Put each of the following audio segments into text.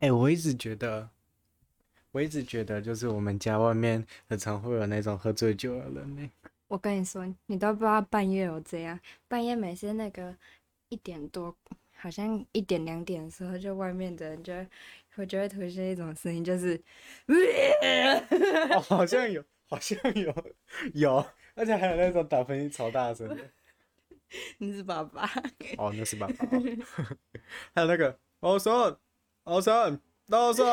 哎、欸，我一直觉得，我一直觉得，就是我们家外面很常会有那种喝醉酒的人呢。我跟你说，你都不知道半夜有这样，半夜每次那个一点多，好像一点两点的时候，就外面的人就会就会出现一种声音，就是，哦，好像有，好像有，有，而且还有那种打喷嚏超大声的。你是爸爸？哦，那是爸爸。还有那个，我说。老三，老三，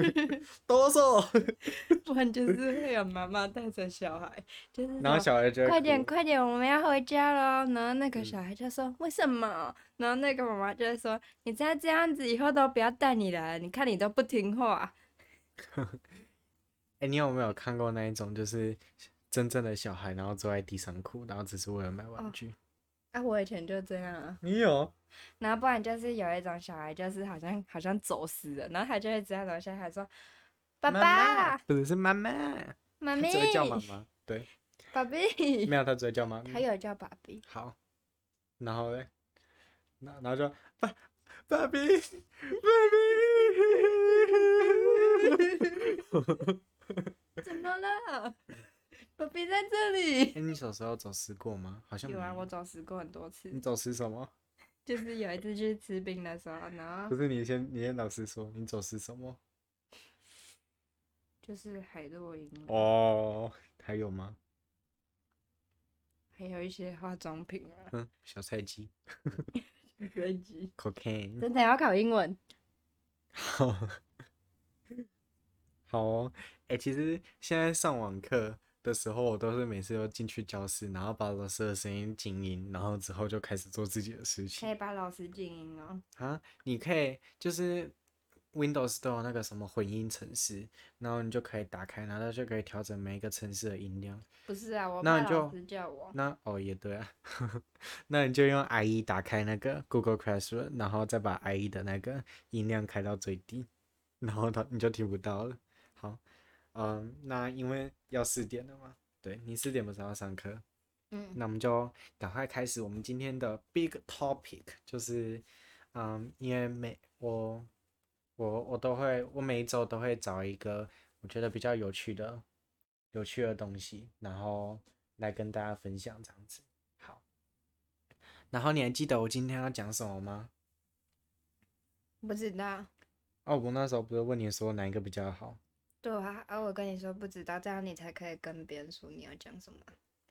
多少？不然就是会有妈妈带着小孩，就是然后小孩就快点快点，我们要回家了。然后那个小孩就说、嗯、为什么？然后那个妈妈就会说你再这样子，以后都不要带你来，你看你都不听话。哎、欸，你有没有看过那一种，就是真正的小孩，然后坐在地上哭，然后只是为了买玩具？哦啊，我以前就这样啊。你有？然后不然就是有一种小孩，就是好像好像走失了，然后他就会直接楼下还说：“爸爸。妈妈”不是是妈妈。妈咪。只会叫妈妈。对。爸比。没有，他只会叫妈咪。他有叫爸比。好。然后嘞？然然后就爸爸比爸比。怎么了？爸比在这里。欸、你小时候走失过吗？好像有啊，我走失过很多次。你走失什么？就是有一次去吃冰的时候，然后。不是你先，你先老实说，你走失什么？就是海洛因。哦，还有吗？还有一些化妆品啊。嗯，小菜鸡。小菜鸡。Cocaine。真的要考英文。好。好哦，哎、欸，其实现在上网课。的时候，我都是每次都进去教室，然后把老师的声音静音，然后之后就开始做自己的事情。可以把老师静音哦。啊，你可以就是 Windows 都有那个什么混音程式，然后你就可以打开，然后就可以调整每一个城市的音量。不是啊，我那你就叫我。那，那哦也对啊，那你就用 IE 打开那个 Google Classroom，然后再把 IE 的那个音量开到最低，然后它你就听不到了。好。嗯，那因为要四点了嘛，对，你四点不是要上课？嗯，那我们就赶快开始我们今天的 big topic，就是，嗯，因为每我我我都会，我每一周都会找一个我觉得比较有趣的有趣的东西，然后来跟大家分享这样子。好，然后你还记得我今天要讲什么吗？不知道。哦，我那时候不是问你说哪一个比较好？对啊，而我跟你说不知道，这样你才可以跟别人说你要讲什么，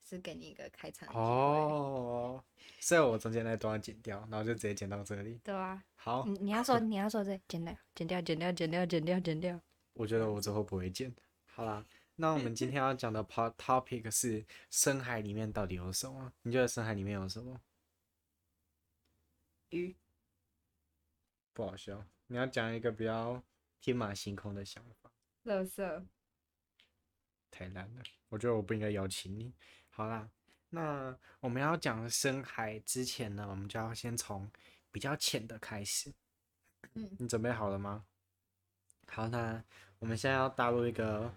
是给你一个开场哦。所以我中间那段要剪掉，然后就直接剪到这里。对啊。好。你你要说你要说这剪掉剪掉剪掉剪掉剪掉剪掉。我觉得我之后不会剪。好啦，那我们今天要讲的 part topic 是深海里面到底有什么？你觉得深海里面有什么？鱼。不好笑。你要讲一个比较天马行空的想法。垃圾，太烂了，我觉得我不应该邀请你。好啦，那我们要讲深海之前呢，我们就要先从比较浅的开始。嗯，你准备好了吗？好，那我们现在要搭入一个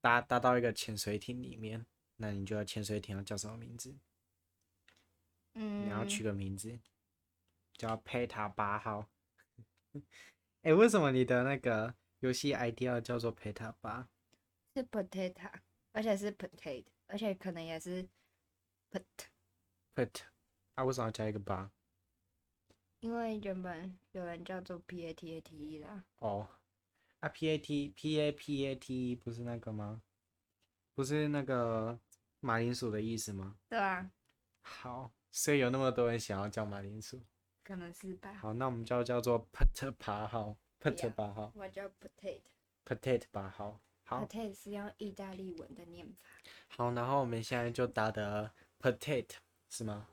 搭搭到一个潜水艇里面，那你觉得潜水艇要叫什么名字？嗯，你要取个名字，叫佩塔八号。哎、欸，为什么你的那个？游戏 ID 叫做 Peta 八，是 Potato，而且是 Potato，而且可能也是 Put Put，啊，为什么要加一个八？因为原本有人叫做 P A T A T E 啦。哦，啊 P A T P A P A T E 不是那个吗？不是那个马铃薯的意思吗？对啊。好，所以有那么多人想要叫马铃薯。可能是吧。好，那我们就叫做八号。Put 八号，我叫 Potato。Potato 八号，好。Potato 是用意大利文的念法。好，然后我们现在就打的 Potato 是吗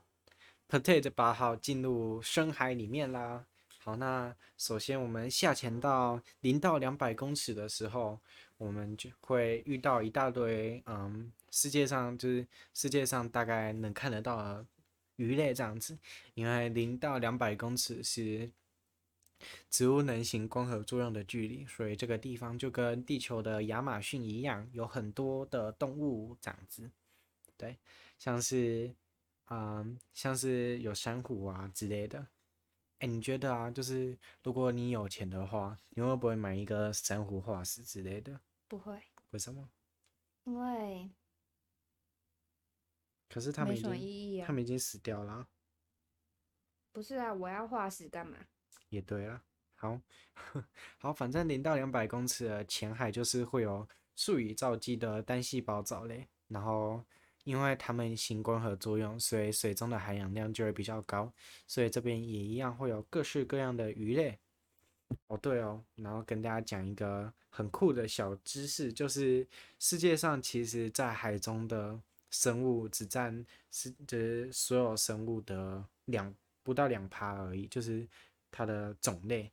？Potato 八号进入深海里面啦。好，那首先我们下潜到零到两百公尺的时候，我们就会遇到一大堆，嗯，世界上就是世界上大概能看得到的鱼类这样子，因为零到两百公尺是。植物能行光合作用的距离，所以这个地方就跟地球的亚马逊一样，有很多的动物这样子。对，像是，嗯，像是有珊瑚啊之类的。哎，你觉得啊，就是如果你有钱的话，你会不会买一个珊瑚化石之类的？不会。为什么？因为。可是他们已经。他们已经死掉了。不是啊，我要化石干嘛？也对啊。好，好，反正零到两百公尺的浅海就是会有数以兆计的单细胞藻类，然后因为它们行光合作用，所以水中的含氧量就会比较高，所以这边也一样会有各式各样的鱼类。哦，对哦，然后跟大家讲一个很酷的小知识，就是世界上其实在海中的生物只占是就是所有生物的两不到两趴而已，就是它的种类。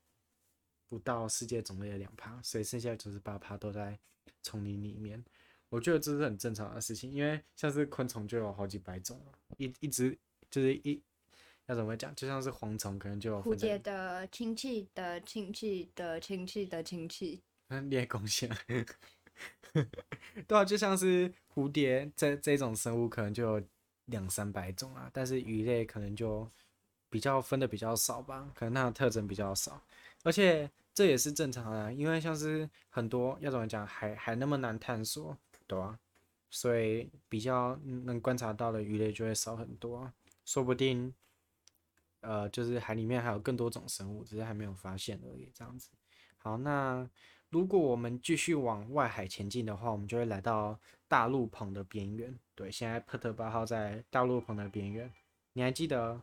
不到世界种类的两趴，所以剩下九十八趴都在丛林里面。我觉得这是很正常的事情，因为像是昆虫就有好几百种，一一直就是一要怎么讲，就像是蝗虫可能就有蝴蝶的亲戚的亲戚的亲戚的亲戚，嗯，猎贡献，对啊，就像是蝴蝶这这种生物可能就有两三百种啊，但是鱼类可能就比较分的比较少吧，可能它的特征比较少。而且这也是正常的，因为像是很多要怎么讲，还还那么难探索，对吧？所以比较能观察到的鱼类就会少很多，说不定，呃，就是海里面还有更多种生物，只是还没有发现而已。这样子。好，那如果我们继续往外海前进的话，我们就会来到大陆棚的边缘。对，现在波特八号在大陆棚的边缘。你还记得？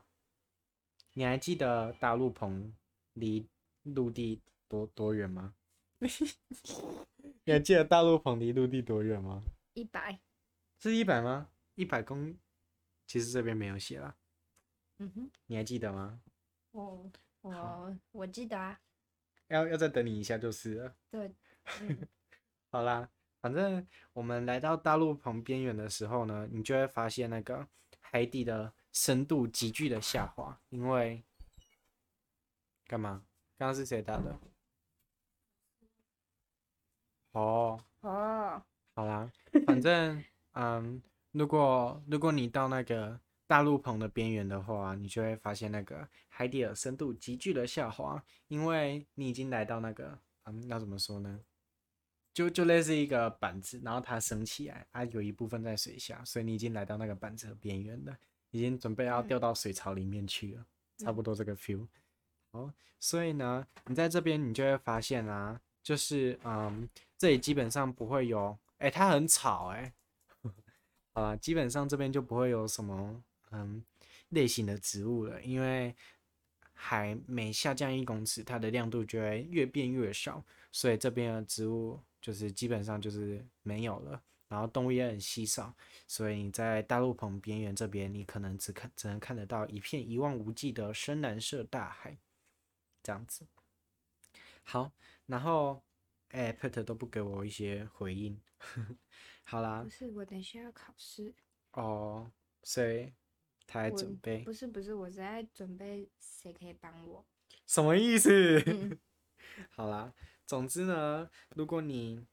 你还记得大陆棚离？陆地多多远吗？你还记得大陆棚离陆地多远吗？一百，是一百吗？一百公，其实这边没有写啦。嗯哼，你还记得吗？我我我记得啊。要要再等你一下就是了。对。嗯、好啦，反正我们来到大陆棚边缘的时候呢，你就会发现那个海底的深度急剧的下滑，因为干嘛？刚刚是谁打的？哦哦，好啦，反正嗯，如果如果你到那个大陆棚的边缘的话，你就会发现那个海底的深度急剧的下滑，因为你已经来到那个嗯，要怎么说呢？就就类似一个板子，然后它升起来，它有一部分在水下，所以你已经来到那个板子的边缘了，已经准备要掉到水槽里面去了，嗯、差不多这个 feel。哦，所以呢，你在这边你就会发现啦、啊，就是嗯，这里基本上不会有，哎、欸，它很吵、欸，哎，啊，基本上这边就不会有什么嗯类型的植物了，因为海每下降一公尺，它的亮度就会越变越少，所以这边的植物就是基本上就是没有了，然后动物也很稀少，所以你在大陆棚边缘这边，你可能只看只能看得到一片一望无际的深蓝色大海。这样子，好，然后，哎、欸、，Peter 都不给我一些回应，好啦。不是，我等一下要考试。哦，所以他在准备。不是不是，我在准备，谁可以帮我？什么意思？嗯、好啦，总之呢，如果你，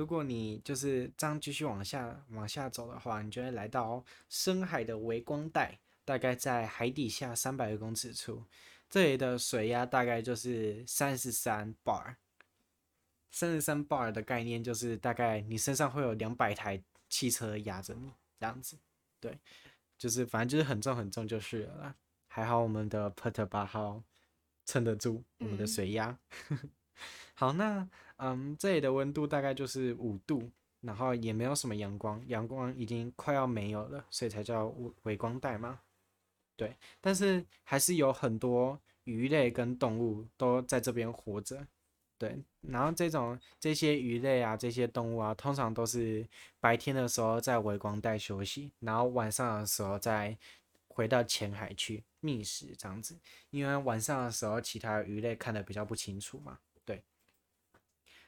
如果你就是这样继续往下往下走的话，你就会来到深海的微光带，大概在海底下三百公尺处。这里的水压大概就是三十三 bar，三十三 bar 的概念就是大概你身上会有两百台汽车压着你这样子，对，就是反正就是很重很重就是了啦。还好我们的 Putter 八号撑得住我们的水压。嗯、好，那嗯，这里的温度大概就是五度，然后也没有什么阳光，阳光已经快要没有了，所以才叫微光带嘛。对，但是还是有很多鱼类跟动物都在这边活着。对，然后这种这些鱼类啊，这些动物啊，通常都是白天的时候在微光带休息，然后晚上的时候再回到浅海去觅食这样子。因为晚上的时候，其他鱼类看得比较不清楚嘛。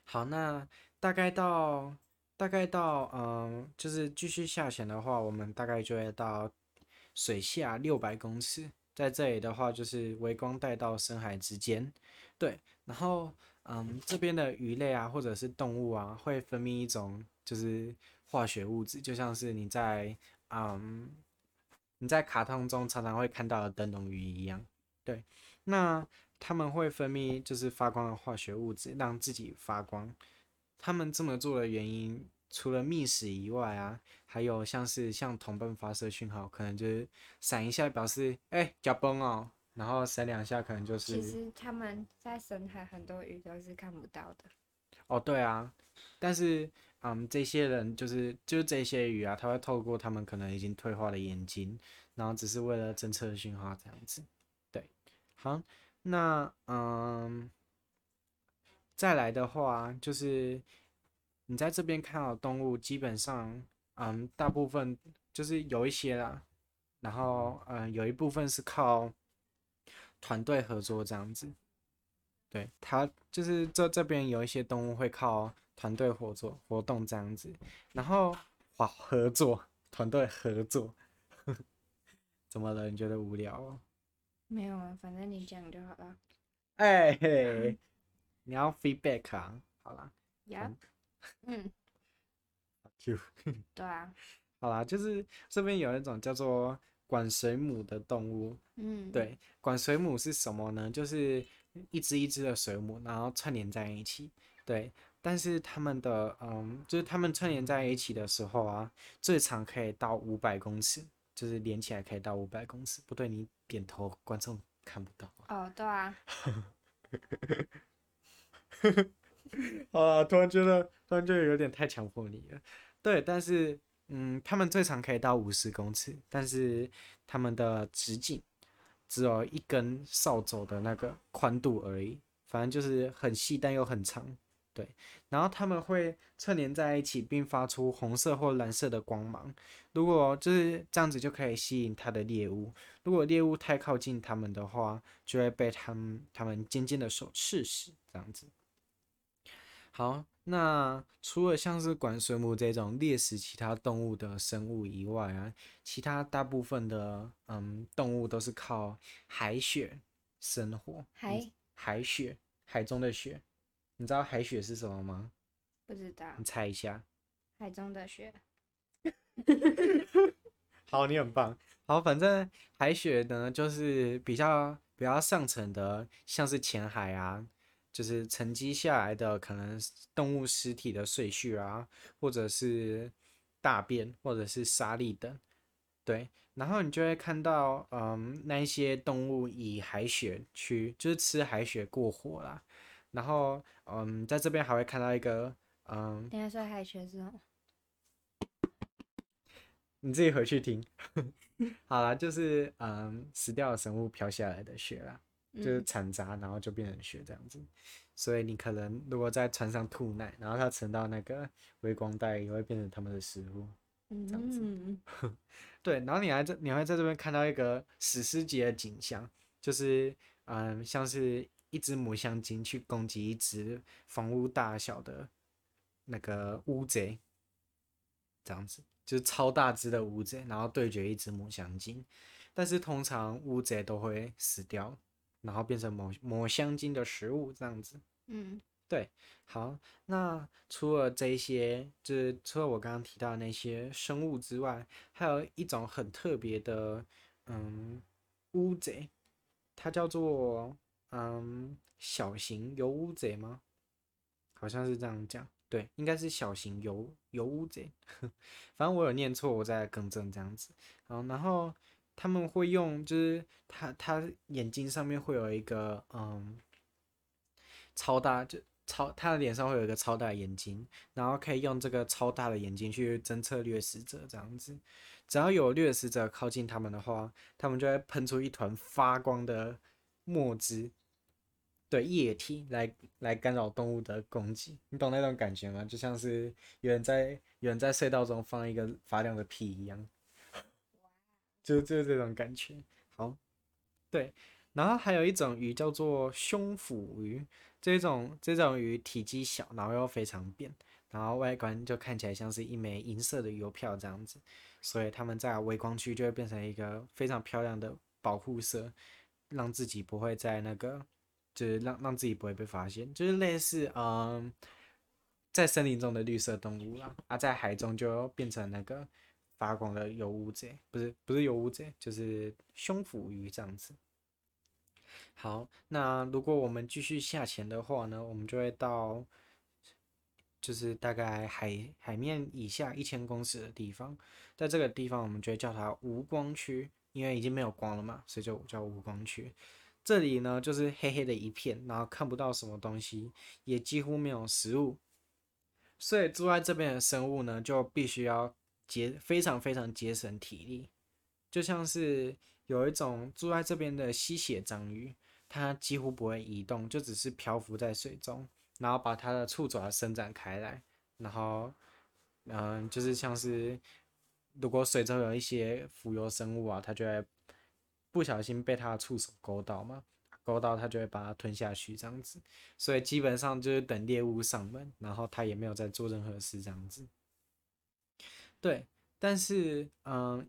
好，那大概到大概到嗯，就是继续下潜的话，我们大概就会到。水下六百公尺，在这里的话就是微光带到深海之间，对，然后嗯，这边的鱼类啊，或者是动物啊，会分泌一种就是化学物质，就像是你在嗯你在卡通中常常会看到的灯笼鱼一样，对，那他们会分泌就是发光的化学物质，让自己发光。他们这么做的原因，除了觅食以外啊，还有像是向同伴发射讯号，可能就是闪一下表示哎，脚崩哦，然后闪两下可能就是。其实他们在深海很多鱼都是看不到的。哦，对啊，但是嗯，这些人就是就是这些鱼啊，他会透过他们可能已经退化的眼睛，然后只是为了侦测讯号这样子。对，好，那嗯，再来的话就是。你在这边看到动物，基本上，嗯，大部分就是有一些啦，然后，嗯，有一部分是靠团队合作这样子。对，它就是这这边有一些动物会靠团队合作活动这样子，然后，哇，合作，团队合作，怎么了？你觉得无聊哦？没有啊，反正你讲就好了。哎嘿，你要 feedback 啊？好啦。Yeah. 嗯嗯，就对啊，好啦，就是这边有一种叫做管水母的动物，嗯，对，管水母是什么呢？就是一只一只的水母，然后串联在一起，对，但是它们的，嗯，就是它们串联在一起的时候啊，最长可以到五百公尺，就是连起来可以到五百公尺。不对，你点头，观众看不到。哦，对啊。啊！突然觉得，突然觉得有点太强迫你了。对，但是，嗯，他们最长可以到五十公尺，但是他们的直径只有一根扫帚的那个宽度而已。反正就是很细，但又很长。对，然后它们会串联在一起，并发出红色或蓝色的光芒。如果就是这样子，就可以吸引它的猎物。如果猎物太靠近它们的话，就会被它们它们尖尖的手刺死。这样子。好，那除了像是管水母这种猎食其他动物的生物以外啊，其他大部分的嗯动物都是靠海雪生活。海海雪，海中的雪，你知道海雪是什么吗？不知道。你猜一下。海中的雪。好，你很棒。好，反正海雪呢，就是比较比较上层的，像是浅海啊。就是沉积下来的可能动物尸体的碎屑啊，或者是大便，或者是沙粒等，对，然后你就会看到，嗯，那一些动物以海雪去，就是吃海雪过活啦。然后，嗯，在这边还会看到一个，嗯，等下说海雪是吗？你自己回去听。好了，就是嗯，死掉的生物飘下来的雪啦。就是残渣，然后就变成雪这样子，嗯、所以你可能如果在船上吐奶，然后它沉到那个微光带，也会变成他们的食物，这样子。嗯、对，然后你还在，你会在这边看到一个史诗级的景象，就是嗯，像是一只抹香鲸去攻击一只房屋大小的那个乌贼，这样子，就是超大只的乌贼，然后对决一只抹香鲸，但是通常乌贼都会死掉。然后变成抹抹香鲸的食物这样子，嗯，对，好，那除了这些，就是除了我刚刚提到的那些生物之外，还有一种很特别的，嗯，乌贼，它叫做嗯小型游乌贼吗？好像是这样讲，对，应该是小型游游乌贼，反正我有念错，我再更正这样子，好，然后。他们会用，就是他他眼睛上面会有一个嗯超大，就超他的脸上会有一个超大的眼睛，然后可以用这个超大的眼睛去侦测掠食者这样子。只要有掠食者靠近他们的话，他们就会喷出一团发光的墨汁，对液体来来干扰动物的攻击。你懂那种感觉吗？就像是有人在有人在隧道中放一个发亮的屁一样。就就是这种感觉，好，对，然后还有一种鱼叫做胸腹鱼，这种这种鱼体积小，然后又非常扁，然后外观就看起来像是一枚银色的邮票这样子，所以它们在微光区就会变成一个非常漂亮的保护色，让自己不会在那个，就是让让自己不会被发现，就是类似嗯，在森林中的绿色动物啦，啊，在海中就变成那个。发光的游乌贼不是不是游乌贼，就是胸腹鱼这样子。好，那如果我们继续下潜的话呢，我们就会到，就是大概海海面以下一千公尺的地方，在这个地方我们就会叫它无光区，因为已经没有光了嘛，所以就叫无光区。这里呢就是黑黑的一片，然后看不到什么东西，也几乎没有食物，所以住在这边的生物呢就必须要节非常非常节省体力，就像是有一种住在这边的吸血章鱼。它几乎不会移动，就只是漂浮在水中，然后把它的触爪伸展开来，然后，嗯、就是像是如果水中有一些浮游生物啊，它就会不小心被它的触手勾到嘛，勾到它就会把它吞下去这样子，所以基本上就是等猎物上门，然后它也没有在做任何事这样子。对，但是，嗯、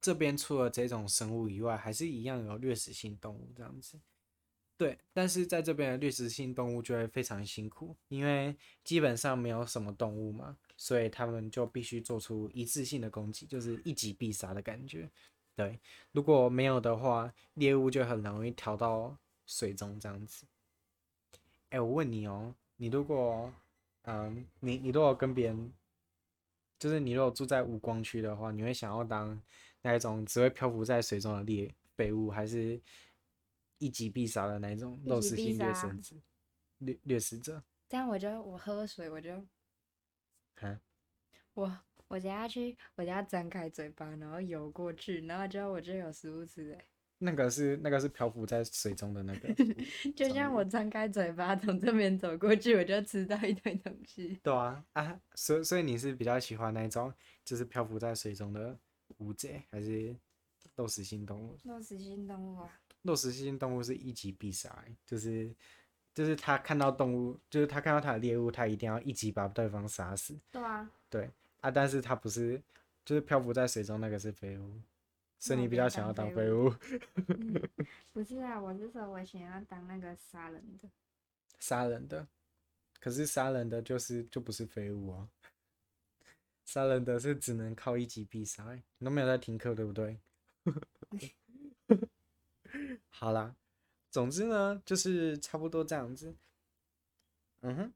这边除了这种生物以外，还是一样有掠食性动物这样子。对，但是在这边的掠食性动物就会非常辛苦，因为基本上没有什么动物嘛，所以他们就必须做出一次性的攻击，就是一击必杀的感觉。对，如果没有的话，猎物就很容易跳到水中这样子。哎，我问你哦，你如果，嗯，你你如果跟别人，就是你如果住在无光区的话，你会想要当？那一种只会漂浮在水中的猎废物，还是一击必杀的那一种肉食性掠食者？掠掠食者。这样我就我喝水我就，哈我我等下去，我等下张开嘴巴，然后游过去，然后就我就有食物吃哎。那个是那个是漂浮在水中的那个，就像我张开嘴巴从这边走过去，我就吃到一堆东西。对啊啊，所以所以你是比较喜欢那种就是漂浮在水中的？乌贼还是肉食性动物？肉食性动物啊！肉食性动物是一击必杀，就是就是他看到动物，就是他看到他的猎物，他一定要一击把对方杀死。对啊。对啊，但是它不是，就是漂浮在水中那个是废物，所以你比较想要当废物。嗯，不是啊，我是说我想要当那个杀人的。杀人的，可是杀人的就是就不是废物啊。杀人的是只能靠一级必杀，你都没有在听课对不对？好啦，总之呢就是差不多这样子。嗯哼，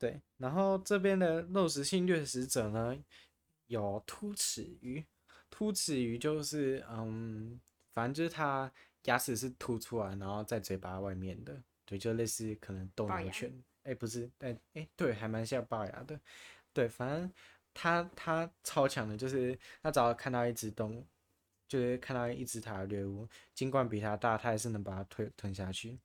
对。然后这边的肉食性掠食者呢，有突齿鱼。突齿鱼就是嗯，反正就是它牙齿是凸出来，然后在嘴巴外面的，对，就类似可能斗牛犬。哎、欸，不是，哎、欸、哎，对，还蛮像龅牙的。对，反正。它它超强的，就是它只要看到一只动物，就是看到一只它的猎物，尽管比它大，它还是能把它吞吞下去，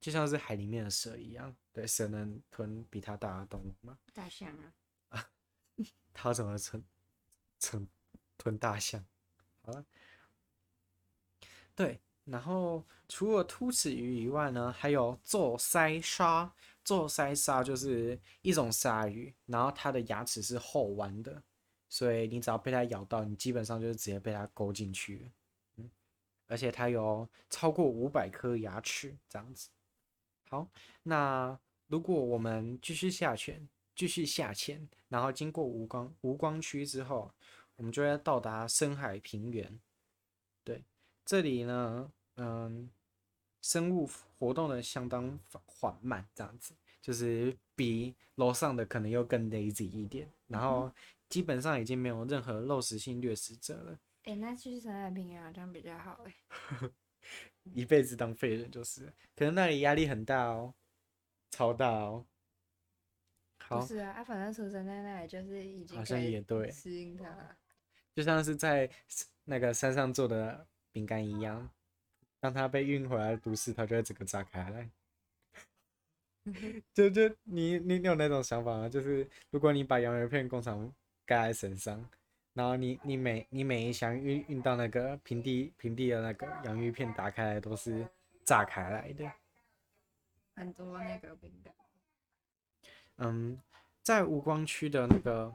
就像是海里面的蛇一样。对，蛇能吞比它大的动物吗？大象啊！啊，它怎么吞吞吞大象？好了，对，然后除了突齿鱼以外呢，还有皱鳃鲨。皱鳃鲨就是一种鲨鱼，然后它的牙齿是后弯的，所以你只要被它咬到，你基本上就是直接被它勾进去了。嗯，而且它有超过五百颗牙齿，这样子。好，那如果我们继续下潜，继续下潜，然后经过无光无光区之后，我们就要到达深海平原。对，这里呢，嗯。生物活动的相当缓慢，这样子就是比楼上的可能又更 lazy 一点，然后基本上已经没有任何肉食性掠食者了。哎、欸，那去深海平原好像比较好哎，一辈子当废人就是，可能那里压力很大哦，超大哦。好，不是啊，啊，反正出生在那里就是已经好像也对，适应它，就像是在那个山上做的饼干一样。当他被运回来的都市，他就会整个炸开来。就就你你有那种想法吗？就是如果你把洋芋片工厂盖在身上，然后你你每你每一箱运运到那个平地平地的那个洋芋片打开来都是炸开来的。很多那个饼干。嗯，在无光区的那个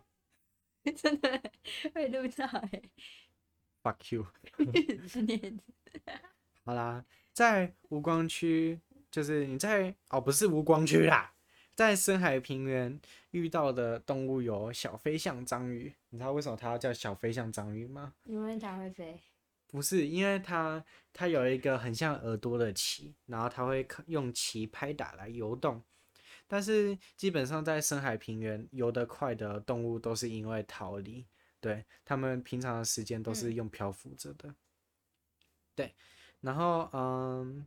真的会录到哎。Fuck you。好啦，在无光区，就是你在哦，不是无光区啦，在深海平原遇到的动物有小飞象章鱼。你知道为什么它要叫小飞象章鱼吗？因为它会飞。不是，因为它它有一个很像耳朵的鳍，然后它会用鳍拍打来游动。但是基本上在深海平原游得快的动物都是因为逃离，对，他们平常的时间都是用漂浮着的。嗯、对，然后嗯，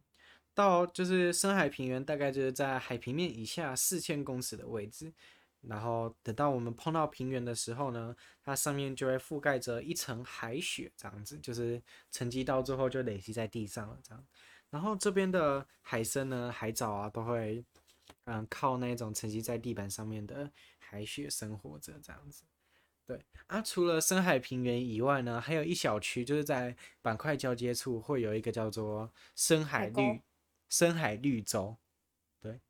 到就是深海平原大概就是在海平面以下四千公尺的位置。然后等到我们碰到平原的时候呢，它上面就会覆盖着一层海雪，这样子就是沉积到最后就累积在地上了，这样。然后这边的海参呢，海藻啊，都会嗯靠那种沉积在地板上面的海雪生活着，这样子。对啊，除了深海平原以外呢，还有一小区就是在板块交接处会有一个叫做深海绿海深海绿洲，对，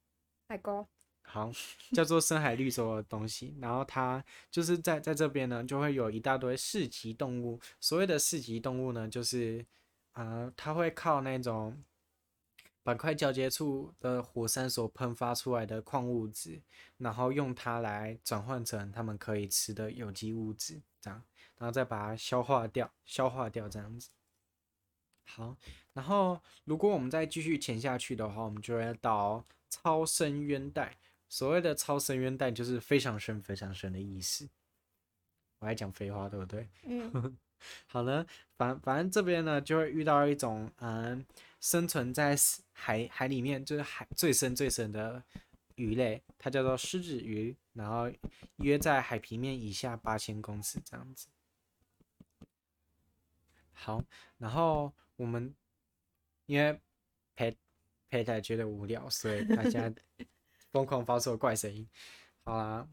海沟。好，叫做深海绿洲的东西，然后它就是在在这边呢，就会有一大堆市级动物。所谓的市级动物呢，就是啊、呃，它会靠那种板块交接处的火山所喷发出来的矿物质，然后用它来转换成它们可以吃的有机物质，这样，然后再把它消化掉，消化掉这样子。好，然后如果我们再继续潜下去的话，我们就会到超深渊带。所谓的超深渊带就是非常深、非常深的意思。我还讲废话，对不对？嗯。好了，反反正这边呢，就会遇到一种嗯，生存在海海里面，就是海最深最深的鱼类，它叫做狮子鱼，然后约在海平面以下八千公尺这样子。好，然后我们因为佩佩太觉得无聊，所以他现在。疯狂发出怪声音，好啦，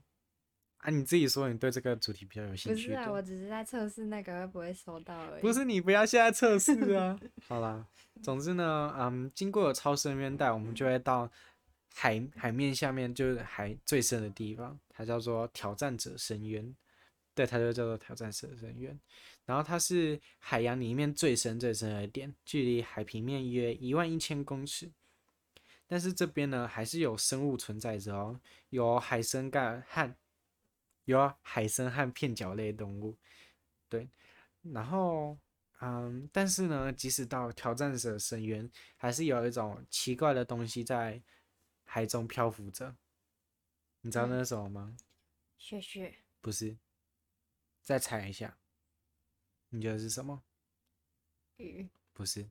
啊，你自己说你对这个主题比较有兴趣。不是啊，我只是在测试那个会不会收到而已。不是你不要现在测试啊。好啦，总之呢，嗯，经过了超深渊带，我们就会到海海面下面，就是海最深的地方，它叫做挑战者深渊。对，它就叫做挑战者深渊。然后它是海洋里面最深最深的点，距离海平面约一万一千公尺。但是这边呢，还是有生物存在着哦，有海参干和有海参和片脚类动物，对，然后嗯，但是呢，即使到挑战者深渊，还是有一种奇怪的东西在海中漂浮着，你知道那是什么吗？雪雪？不是，再猜一下，你觉得是什么？鱼？不是。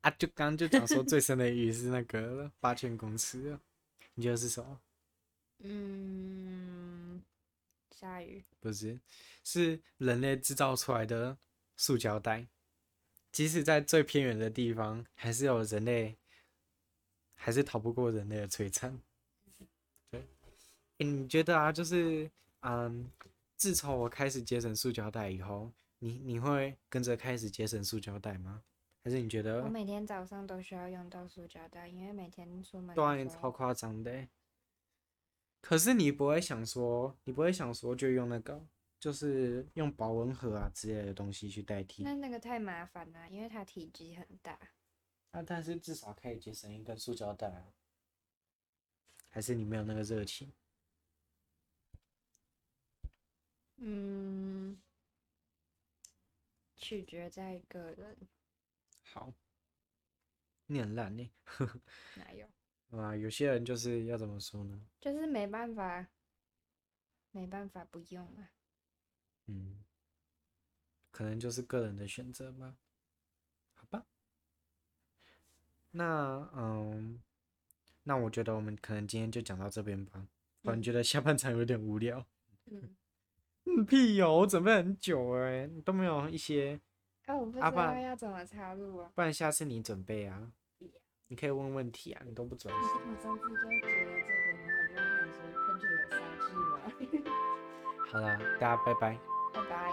啊，就刚刚就讲说最深的鱼是那个八千公尺，你觉得是什么？嗯，鲨鱼？不是，是人类制造出来的塑胶袋。即使在最偏远的地方，还是有人类，还是逃不过人类的摧残。对，欸，你觉得啊，就是嗯，自从我开始节省塑胶袋以后，你你会跟着开始节省塑胶袋吗？还是你觉得？我每天早上都需要用到塑胶袋，因为每天出门。对，超夸张的。可是你不会想说，你不会想说就用那个，就是用保温盒啊之类的东西去代替。那那个太麻烦了，因为它体积很大。啊，但是至少可以节省一根塑胶袋啊。还是你没有那个热情？嗯，取决在个人。好，你很烂呢。哪有？啊，有些人就是要怎么说呢？就是没办法，没办法不用啊。嗯，可能就是个人的选择吧。好吧。那嗯，那我觉得我们可能今天就讲到这边吧。不然觉得下半场有点无聊。嗯。嗯，屁哟！我准备很久哎，都没有一些。啊，我不知道要怎么插入啊。不然下次你准备啊，你可以问问题啊，你都不专心。我上次就觉得这个，然后就想说喷出有杀气嘛。好了，大家拜拜拜拜。